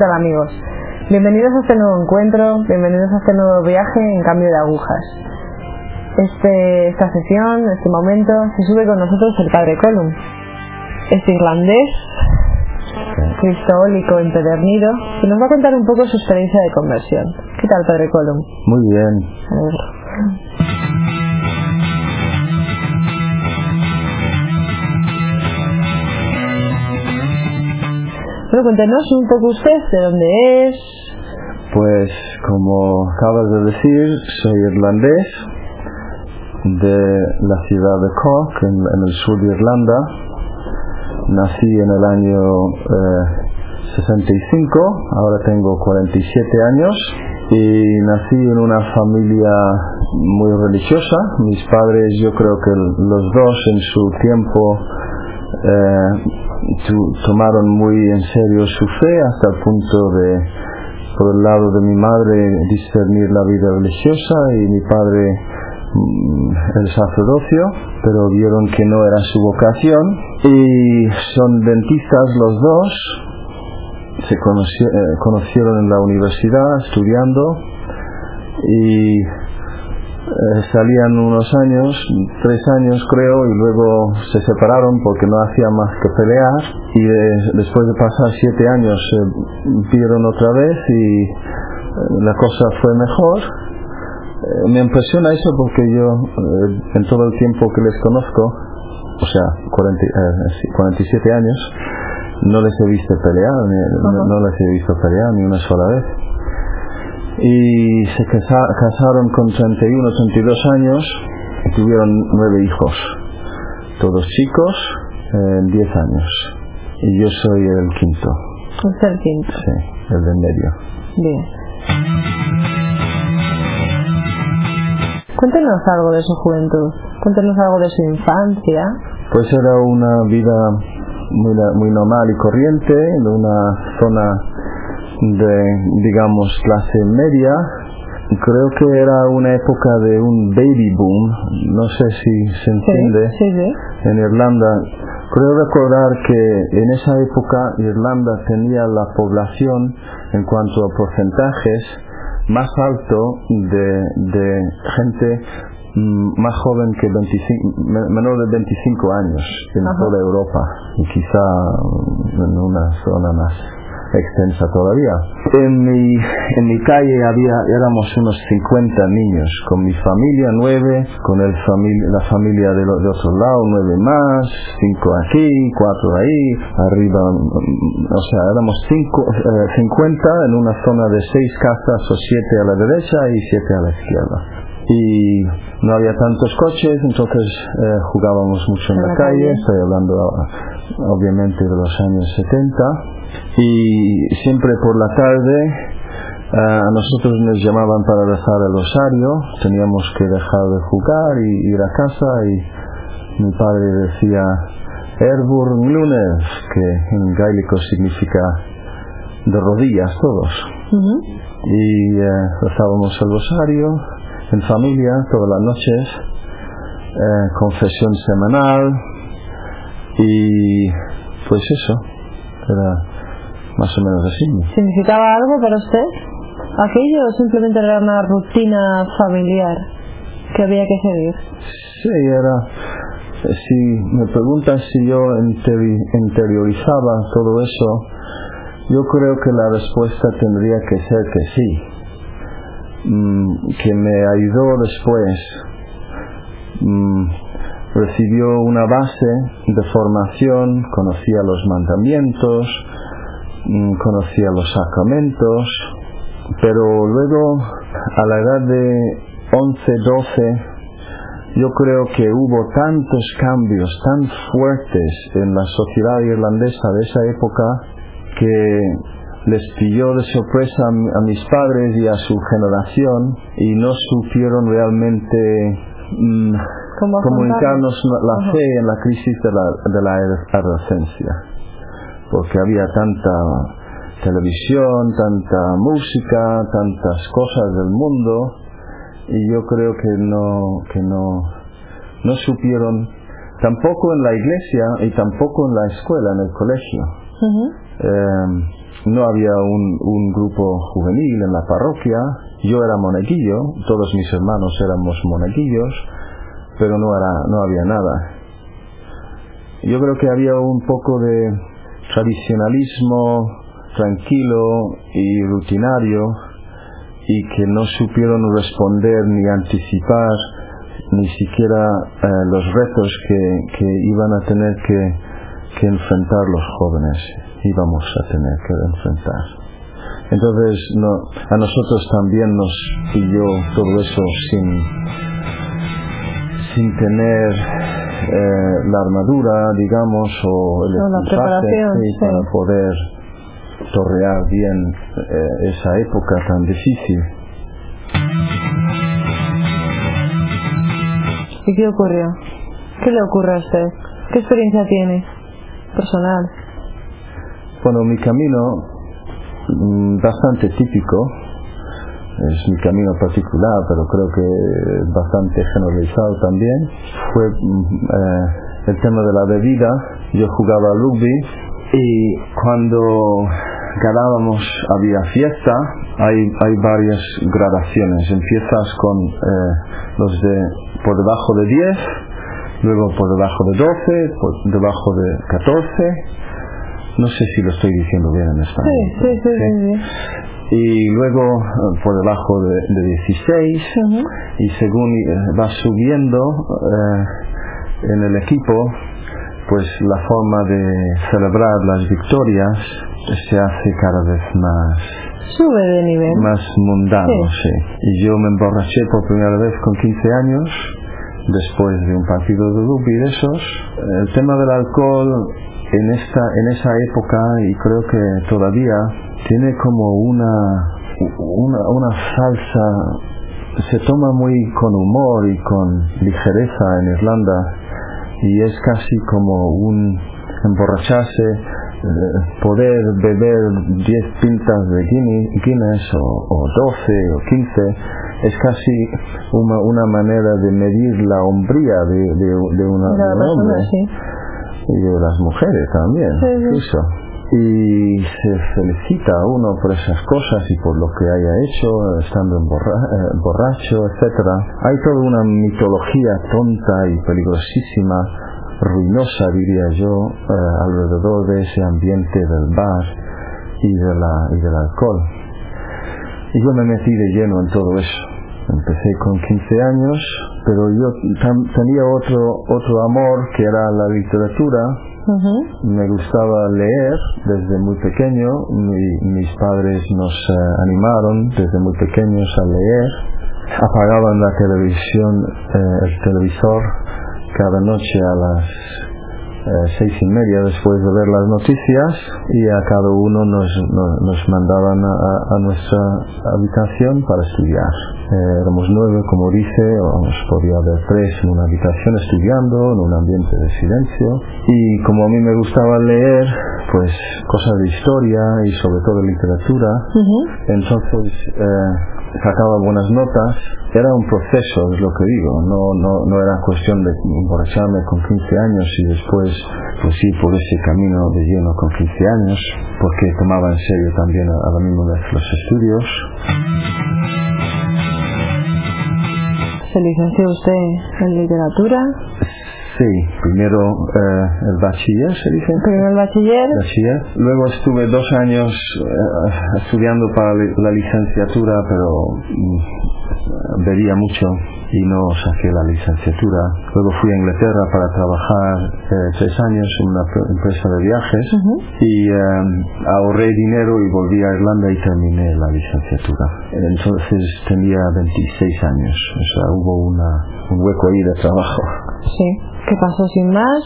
tal amigos? Bienvenidos a este nuevo encuentro, bienvenidos a este nuevo viaje en cambio de agujas. Este, esta sesión, este momento, se sube con nosotros el Padre Colum. Es irlandés, cristólico empedernido, que nos va a contar un poco su experiencia de conversión. ¿Qué tal, Padre Colum? Muy bien. Bueno, cuéntenos un poco usted de dónde es. Pues como acabas de decir, soy irlandés de la ciudad de Cork, en, el sur de Irlanda. Nací en el año eh, 65, ahora tengo 47 años y nací en una familia muy religiosa. Mis padres yo creo que los dos en su tiempo eh, tomaron muy en serio su fe hasta el punto de, por el lado de mi madre, discernir la vida religiosa y mi padre mm, el sacerdocio, pero vieron que no era su vocación y son dentistas los dos, se eh, conocieron en la universidad estudiando y eh, salían unos años, tres años creo, y luego se separaron porque no hacían más que pelear. Y de- después de pasar siete años se vieron otra vez y eh, la cosa fue mejor. Eh, me impresiona eso porque yo, eh, en todo el tiempo que les conozco, o sea, 40, eh, sí, 47 años, no les he visto pelear, ni- no les he visto pelear ni una sola vez y se casa- casaron con 31, 32 años y tuvieron nueve hijos, todos chicos, en 10 años. Y yo soy el quinto, Usted el quinto. sí, el del medio. Bien. Cuéntenos algo de su juventud. Cuéntenos algo de su infancia. Pues era una vida muy, muy normal y corriente, en una zona de, digamos, clase media. Creo que era una época de un baby boom, no sé si se entiende. sí, sí. en Irlanda. Creo recordar que en esa época Irlanda tenía la población en cuanto a porcentajes más alto de, de gente mm, más joven que 25, me- menor de 25 años en Ajá. toda Europa y quizá en una zona más extensa todavía. En mi, en mi calle había, éramos unos 50 niños, con mi familia nueve, con el famili- la familia de, lo- de otro lado nueve más, cinco aquí, cuatro ahí, arriba, mm, o sea, éramos cinco, eh, 50 en una zona de seis casas o siete a la derecha y siete a la izquierda. Y no había tantos coches, entonces eh, jugábamos mucho en la, la calle, calle. estoy hablando obviamente de los años 70 y siempre por la tarde a nosotros nos llamaban para rezar el rosario, teníamos que dejar de jugar y ir a casa y mi padre decía Erbur lunes, que en gaélico significa de rodillas todos. Y eh, rezábamos el rosario en familia todas las noches, eh, confesión semanal y pues eso, era más o menos así. ¿Significaba algo para usted? ¿Aquello o simplemente era una rutina familiar que había que seguir? Sí, era, si me preguntas si yo interi- interiorizaba todo eso, yo creo que la respuesta tendría que ser que sí. Mm, que me ayudó después. Mm, recibió una base de formación, conocía los mandamientos, conocía los sacramentos, pero luego a la edad de 11, 12, yo creo que hubo tantos cambios tan fuertes en la sociedad irlandesa de esa época que les pilló de sorpresa a, mi- a mis padres y a su generación y no supieron realmente mm, ¿Cómo comunicarnos la fe en la crisis de la, de la adolescencia porque había tanta televisión, tanta música, tantas cosas del mundo y yo creo que no que no no supieron tampoco en la iglesia y tampoco en la escuela, en el colegio. Eh, no había un, un grupo juvenil en la parroquia. Yo era monaguillo, todos mis hermanos éramos monaguillos, pero no, era, no había nada. Yo creo que había un poco de tradicionalismo tranquilo y rutinario y que no supieron responder ni anticipar ni siquiera eh, los retos que, que, iban a tener que, que enfrentar los jóvenes, íbamos a tener que enfrentar. Entonces no, a nosotros también nos pilló todo eso sin, sin tener eh, la armadura, digamos, o el equipaje, preparación, sí, sí. para poder torrear bien eh, esa época tan difícil. ¿Y qué ocurrió? ¿Qué le ocurre a usted? ¿Qué experiencia tiene? Personal. Bueno, mi camino, mm, bastante típico, es mi camino particular, pero creo que bastante generalizado también, fue mm, eh, el tema de la bebida. Yo jugaba al rugby y cuando ganábamos había fiesta, hay, hay varias gradaciones. Empiezas con eh, los de por debajo de 10, luego por debajo de 12, por debajo de 14. No sé si lo estoy diciendo bien en español. Sí, sí. sí. Y luego eh, por debajo de, de 16 Ujú. y según eh, va subiendo eh, en el equipo, pues la forma de celebrar las victorias se hace cada vez más Sube de nivel. más mundano, Sí. sí. Y yo me emborraché por primera vez con 15 años, después de un partido de rugby de esos. El tema del alcohol en esta en esa época y creo que todavía tiene como una una, una falsa se toma muy con humor y con ligereza en Irlanda y es casi como un emborracharse eh, poder beber 10 pintas de Guinness, o, o 12 o 15 es casi una, una manera de medir la hombría de, de, de una, La de un hombre sí. Y de las mujeres también Sí, incluso. y se felicita a uno por esas cosas y por lo que haya hecho estando emborra- eh, borracho etcétera. Hay toda una mitología tonta y peligrosísima ruinosa diría yo eh, alrededor de ese ambiente del bar y de la y del alcohol. Y yo me metí de lleno en todo eso. Empecé con 15 años pero yo tam- tenía otro otro amor que era la literatura me gustaba leer desde muy pequeño. Mi- mis padres nos eh, animaron desde muy pequeños a leer. Apagaban la televisión, eh, el televisor cada noche a las eh, seis y media después de ver las noticias y a cada uno nos, nos, nos mandaban a, nuestra habitación para estudiar. Eh, éramos nueve, como dice, podía haber tres en una habitación estudiando, en un ambiente de silencio. Y como a mí me gustaba leer, pues cosas de historia y sobre todo literatura, Ujú. entonces eh, sacaba buenas notas. Era un proceso, es lo que digo. No, no, no era cuestión de emborracharme con 15 años y después pues ir por ese camino de lleno con 15 años, porque tomaba en serio también a, a la misma vez los estudios. ¿Se licenció usted en literatura? Sí, primero eh, el bachiller, se dice. Primero el bachiller. Bachiller. Luego estuve dos años eh, estudiando para la licenciatura, pero mm, bebía mucho y no saqué la licenciatura. Luego fui a Inglaterra para trabajar eh, tres años en una pre- empresa de viajes y eh, ahorré dinero y volví a Irlanda y terminé la licenciatura. Entonces tenía 26 años, o sea, hubo una, un hueco ahí de trabajo. Sí. ¿Qué pasó sin más?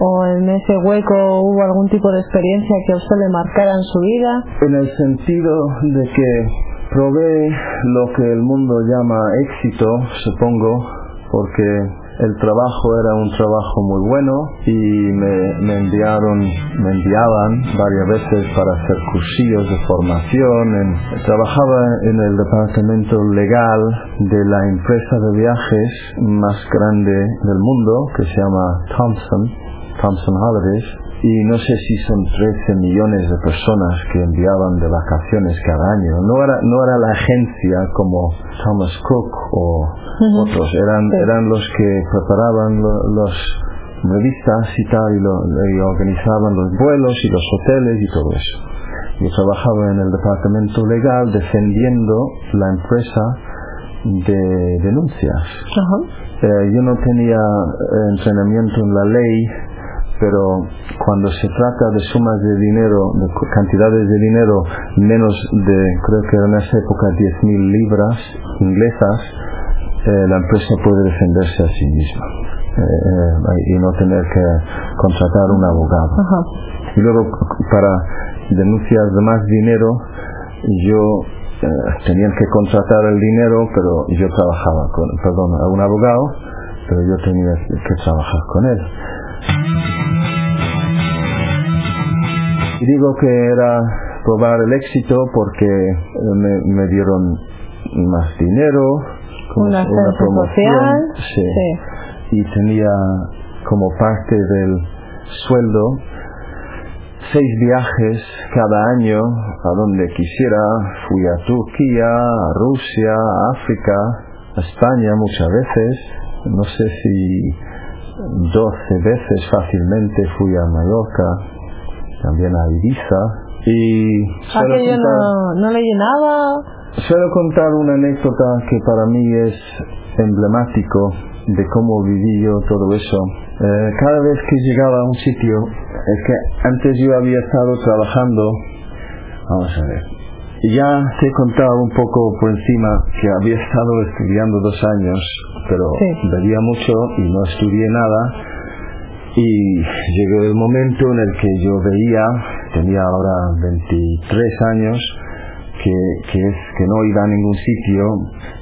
¿O en ese hueco hubo algún tipo de experiencia que a usted le marcara en su vida? en el sentido de que probé lo que el mundo llama éxito, supongo, porque el trabajo era un trabajo muy bueno y me, me enviaron, me enviaban varias veces para hacer cursillos de formación. Trabajaba en el departamento legal de la empresa de viajes más grande del mundo que se llama Thompson, Thompson Holidays. Y no sé si son 13 millones de personas que enviaban de vacaciones cada año. No era, no era la agencia como Thomas Cook o otros, eran, eran los que preparaban los revistas y tal y, lo, y organizaban los vuelos y los hoteles y todo eso. Yo trabajaba en el departamento legal defendiendo la empresa de denuncias. Eh, yo no tenía eh, entrenamiento en la ley, pero cuando se trata de sumas de dinero, de cantidades de dinero menos de, creo que en esa época, 10.000 libras inglesas, eh, la empresa puede defenderse a sí misma y no tener que contratar un abogado. Y luego, para denuncias de más dinero, yo tenían que contratar el dinero, pero yo trabajaba con, perdón, a un abogado, pero yo tenía que trabajar con él. Digo que era probar el éxito porque me, me dieron más dinero, una, promoción, y tenía como parte del sueldo seis viajes cada año a donde quisiera. Fui a Turquía, a Rusia, a África, a España muchas veces. No sé si doce veces fácilmente fui a Mallorca, también a Ibiza. Y Aquello no, no le llenaba. Suelo contar una anécdota que para mí es emblemático de cómo viví yo todo eso. Eh, cada vez que llegaba a un sitio, es que antes yo había estado trabajando, vamos a ver, ya te he contado un poco por encima que había estado estudiando dos años, pero veía mucho y no estudié nada. Y llegó el momento en el que yo veía, tenía ahora 23 años, que, que, es que no iba a ningún sitio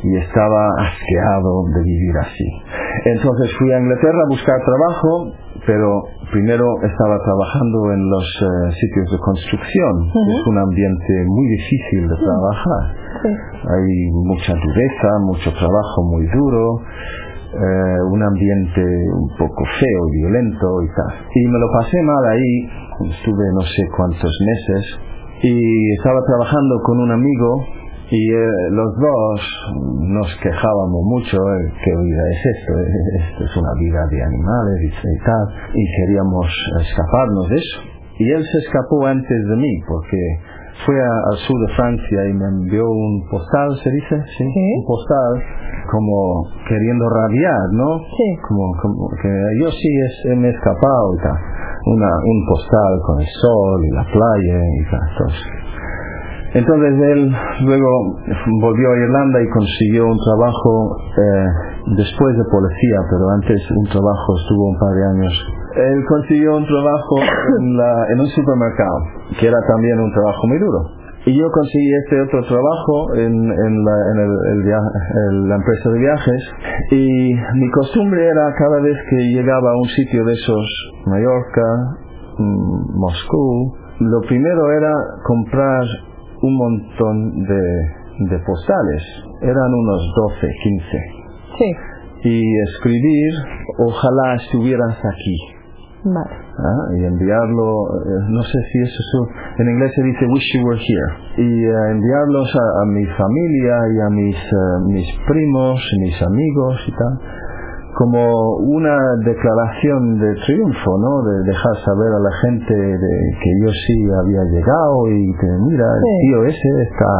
y estaba asqueado de vivir así. Entonces fui a Inglaterra a buscar trabajo, pero primero estaba trabajando en los eh, sitios de construcción. Es un ambiente muy difícil de trabajar. Hay mucha dureza, mucho trabajo muy duro. Eh, un ambiente un poco feo y violento y tal. Y me lo pasé mal ahí, estuve no sé cuántos meses, y estaba trabajando con un amigo y eh, los dos nos quejábamos mucho eh, qué vida es esto esto es una vida de animales y, tal y queríamos escaparnos de eso y él se escapó antes de mí porque fue al sur de Francia y me envió un postal, ¿se dice? Sí, un postal como queriendo rabiar, ¿no? Sí. Como, como que yo sí es, me he escapado y tal una, un postal con el sol y la playa y tal. Entonces él luego volvió a Irlanda y consiguió un trabajo eh, después de policía, pero antes un trabajo estuvo un par de años. Él consiguió un trabajo en, la, en un supermercado, que era también un trabajo muy duro. Y yo conseguí este otro trabajo en, en, la, en el, la empresa de viajes y mi costumbre era cada vez que llegaba a un sitio de esos, Mallorca, mm, Moscú, lo primero era comprar un montón de, de postales. Eran unos 12, 15. Sí. Y escribir, ojalá estuvieras aquí. Vale. ¿Ah? y enviarlo, eh, no sé si eso es, en inglés se dice wish you were here, y uh, enviarlos a, a, mi familia y a mis, uh, mis primos, mis amigos y tal, como una declaración de triunfo, ¿no? De dejar saber a la gente de que yo sí había llegado y que mira, el tío ese está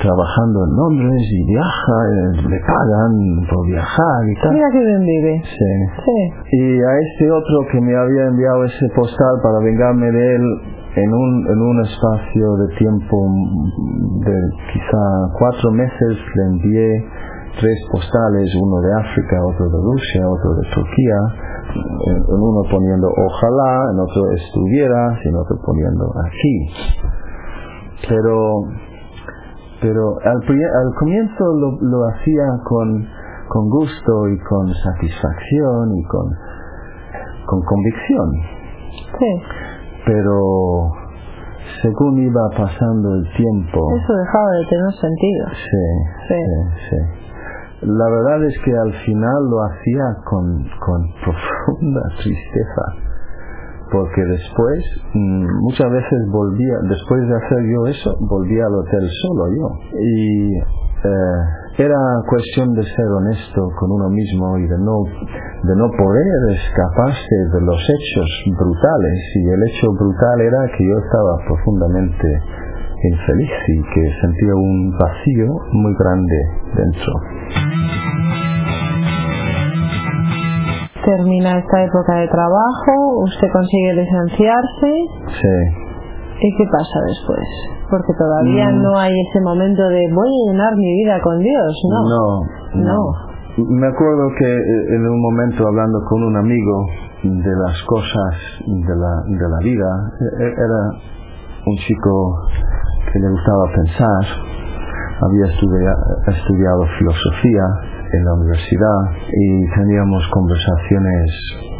trabajando en Londres y viaja, eh, le pagan por viajar y tal. Mira que bien vive. Sí. Y a este otro que me había enviado ese postal para vengarme de él en un, en un espacio de tiempo de quizá cuatro meses le envié tres postales, uno de África, otro de Rusia, otro de Turquía, en, uno poniendo ojalá, en otro estuviera, en otro poniendo aquí. Pero pero al, al comienzo lo, lo hacía con, con gusto y con satisfacción y con, con convicción. Sí. Pero según iba pasando el tiempo... Eso dejaba de tener sentido. Sí, sí, sí. La verdad es que al final lo hacía con, con profunda tristeza. Porque después mm, muchas veces volvía después de hacer yo eso volvía al hotel solo yo y eh, era cuestión de ser honesto con uno mismo y de no de no poder escaparse de los hechos brutales y el hecho brutal era que yo estaba profundamente infeliz y que sentía un vacío muy grande dentro. Termina esta época de trabajo, usted consigue licenciarse. Sí. ¿Y qué pasa después? Porque todavía Mm. no hay ese momento de voy a llenar mi vida con Dios, ¿no? No, No. Me acuerdo que eh, en un momento hablando con un amigo de las cosas de la, de la vida, e- e- era un chico que le gustaba pensar, había estudia- estudiado filosofía en la universidad y teníamos conversaciones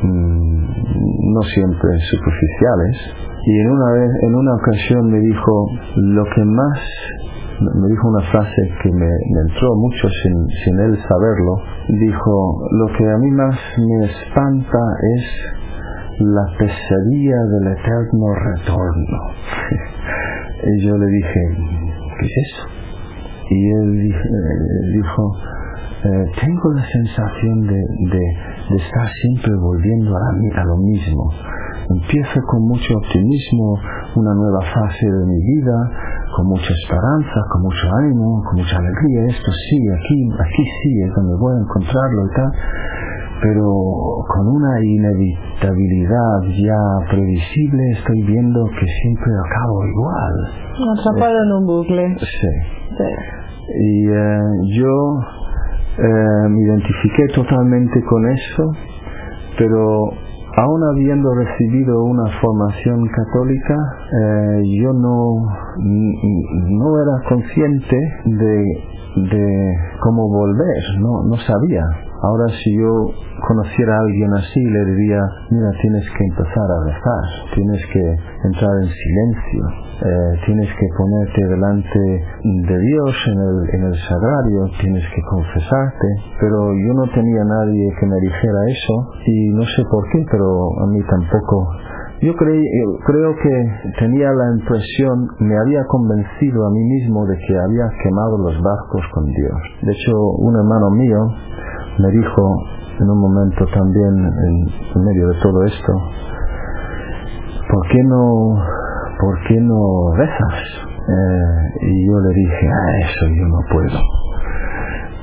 mm, no siempre superficiales. Y en una vez en una ocasión me dijo lo que más me dijo una frase que me, entró mucho sin, sin él saberlo. Dijo lo que a mí más me espanta es la pesadilla del eterno retorno y yo le dije ¿qué es eso? y él eh, dijo eh, tengo la sensación de, de, de estar siempre volviendo a, la a lo mismo. Empiezo con mucho optimismo una nueva fase de mi vida con mucha esperanza con mucho ánimo con mucha alegría. Esto sí aquí aquí sí es donde voy a encontrarlo y tal. Pero con una inevitabilidad ya previsible estoy viendo que siempre acabo igual. Atrapado en un bucle. sí. Sí. y eh, yo eh, me identifiqué totalmente con eso, pero aún habiendo recibido una formación católica, eh, yo no, no era consciente de, de cómo volver, no, no sabía. Ahora si yo conociera a alguien así, le diría, mira, tienes que empezar a rezar, tienes que entrar en silencio, eh, tienes que ponerte delante de Dios en el, en el sagrario, tienes que confesarte, pero yo no tenía nadie que me dijera eso y no sé por qué, pero a mí tampoco. Yo creí, eh, creo que tenía la impresión, me había convencido a mí mismo de que había quemado los barcos con Dios. De hecho, un hermano mío me dijo en un momento también en, medio de todo esto, ¿por qué no, por qué no rezas? Eh, y yo le dije, ah, eso yo no puedo.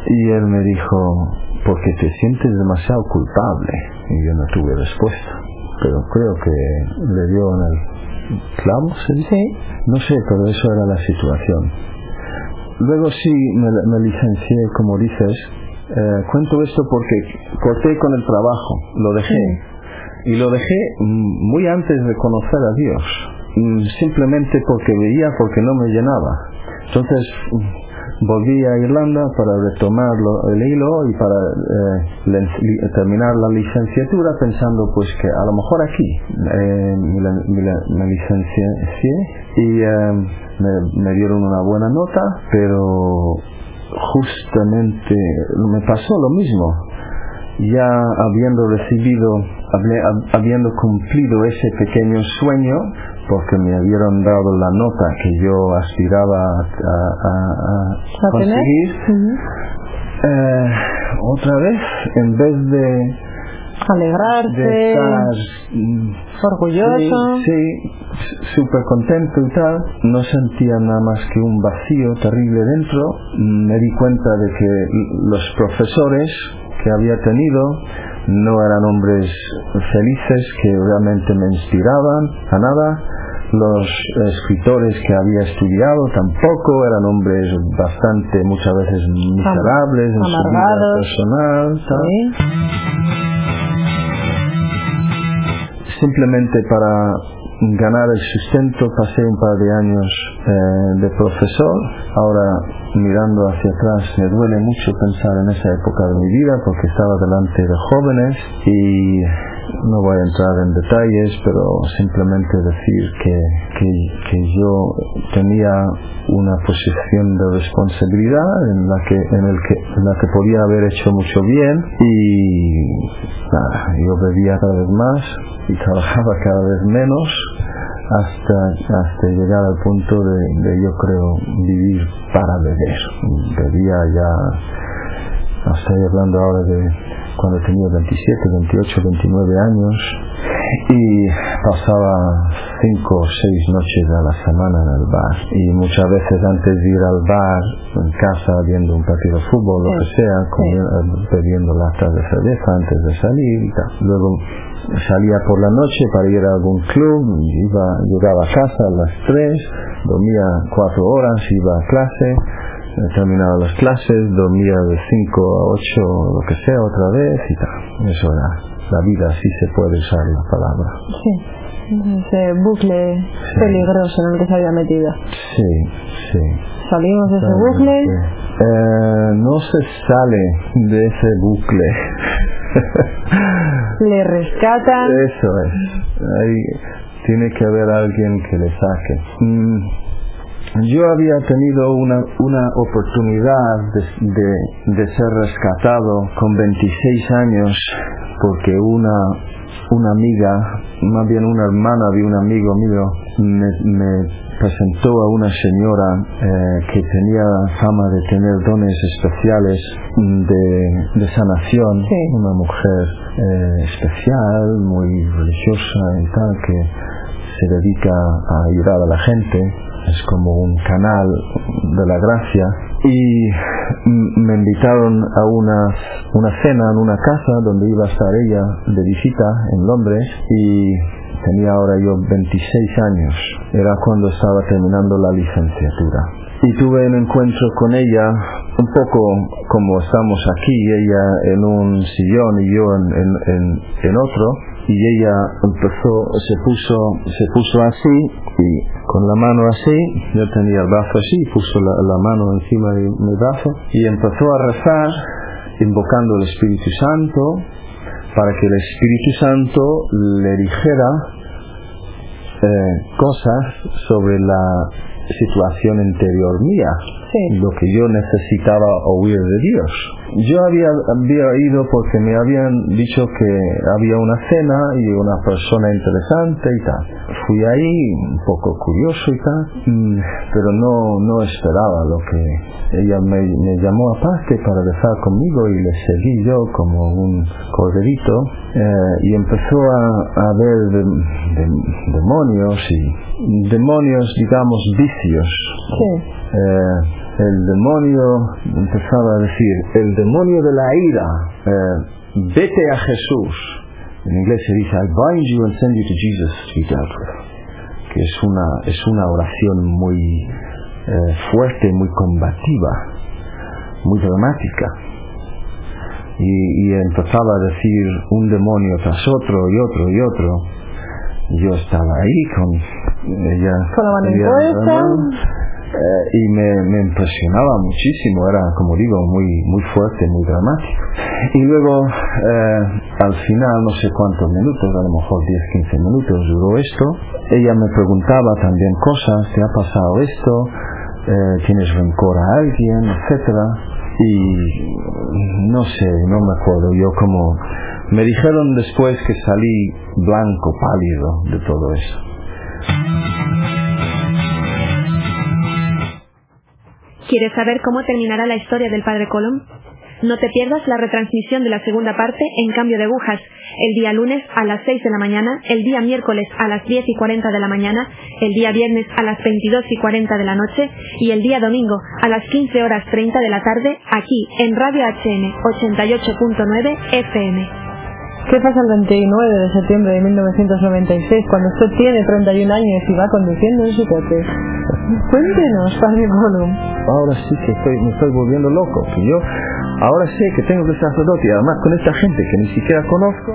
Y él me dijo, porque te sientes demasiado culpable. Y yo no tuve respuesta. Pero creo que le dio en el clavo, ¿se dice? No sé, pero eso era la situación. Luego sí me, me licencié, como dices. Eh, cuento esto porque corté con el trabajo, lo dejé. Y lo dejé muy antes de conocer a Dios. Simplemente porque veía, porque no me llenaba. Entonces mm, volví a Irlanda para retomar el hilo y para eh, terminar la licenciatura pensando pues que a lo mejor aquí eh, me, me licencié y me, me dieron una buena nota, pero justamente me pasó lo mismo. Ya habiendo recibido, habiendo cumplido ese pequeño sueño, porque me habían dado la nota que yo aspiraba a, a- conseguir, eh, otra vez, en vez de, de Alegrarse, estar mm, orgulloso. Sí, sí, súper contento y tal. No sentía nada más que un vacío terrible dentro. Me di cuenta de que los profesores que había tenido no eran hombres felices que realmente me inspiraban a nada. Los escritores que había estudiado tampoco eran hombres bastante, muchas veces miserables en su vida personal. Sí. Simplemente para ganar el sustento pasé un par de años eh, de profesor. Ahora mirando hacia atrás me duele mucho pensar en esa época de mi vida porque estaba delante de jóvenes y no voy a entrar en detalles, pero simplemente decir que, que, yo tenía una posición de responsabilidad en la que en el que en la que podía haber hecho mucho bien y nada, yo bebía cada vez más y trabajaba cada vez menos hasta hasta llegar al punto de, yo creo vivir para beber. Bebía ya estoy hablando ahora de cuando tenía 27, 28, 29 años y pasaba cinco o seis noches a la semana en el bar y muchas veces antes de ir al bar en casa viendo un partido de fútbol lo que sea bebiendo latas de cerveza antes de salir y tal. luego salía por la noche para ir a algún club iba, llegaba a casa a las 3 dormía cuatro horas iba a clase terminaba las clases, dormía de 5 a 8, lo que sea, otra vez y tal. Eso era la vida, así se puede usar la palabra. Sí, ese bucle sí. peligroso en el que se había metido. Sí, sí. Salimos de ese bucle. Eh, no se sale de ese bucle. Le rescatan. Eso es. Ahí tiene que haber alguien que le saque. Mm yo había tenido una, una oportunidad de, de, de, ser rescatado con 26 años porque una, una amiga, más bien una hermana de un amigo mío, me, me presentó a una señora eh, que tenía fama de tener dones especiales de, de sanación, sí. una mujer eh, especial, muy religiosa y tal, que se dedica a ayudar a la gente es como un canal de la gracia. Y me invitaron a una, una cena en una casa donde iba a estar ella de visita en Londres y tenía ahora yo 26 años. Era cuando estaba terminando la licenciatura. Y tuve un encuentro con ella un poco como estamos aquí ella en un sillón y yo en, en, en, en otro y ella empezó se puso se puso así y con la mano así yo tenía el brazo así puso la, mano encima de mi brazo y empezó a rezar invocando el Espíritu Santo para que el Espíritu Santo le dijera eh, cosas sobre la situación interior mía sí. lo que yo necesitaba oír de Dios yo había, había ido porque me habían dicho que había una cena y una persona interesante y tal. Fui ahí un poco curioso y tal, pero no, no esperaba lo que ella me, me llamó aparte para rezar conmigo y le seguí yo como un corderito eh, y empezó a, a ver de, de, demonios y demonios digamos vicios. Sí. Eh, el demonio empezaba a decir, el demonio de la ira, eh, vete a Jesús. En inglés se dice, I bind you and send you to Jesus to be dealt with. Que es una, es una oración muy eh, fuerte, muy combativa, muy dramática. Y, y empezaba a decir un demonio tras otro y otro y otro. Yo estaba ahí con ella. Con la. Eh, y me, me impresionaba muchísimo, era como digo muy muy fuerte, muy dramático. Y luego eh, al final, no sé cuántos minutos, a lo mejor 10, 15 minutos duró esto, ella me preguntaba también cosas, ¿te ha pasado esto? Eh, ¿Tienes rencor a alguien? etcétera Y no sé, no me acuerdo, yo como... Me dijeron después que salí blanco, pálido de todo eso. ¿Quieres saber cómo terminará la historia del padre Colom? No te pierdas la retransmisión de la segunda parte en cambio de agujas, el día lunes a las 6 de la mañana, el día miércoles a las 10 y 40 de la mañana, el día viernes a las 22 y 40 de la noche y el día domingo a las 15 horas 30 de la tarde aquí en Radio HN 88.9 FM. ¿Qué pasa el 29 de septiembre de 1996 cuando usted tiene 31 años y va conduciendo en su coche? Cuéntenos, Padre ahora sí que estoy, me estoy volviendo loco, que yo ahora sé que tengo que ser sacerdote y además con esta gente que ni siquiera conozco,